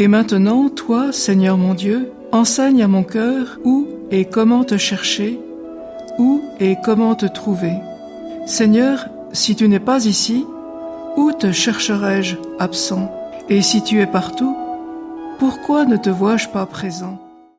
Et maintenant, toi, Seigneur mon Dieu, enseigne à mon cœur où et comment te chercher, où et comment te trouver. Seigneur, si tu n'es pas ici, où te chercherai-je absent? Et si tu es partout, pourquoi ne te vois-je pas présent?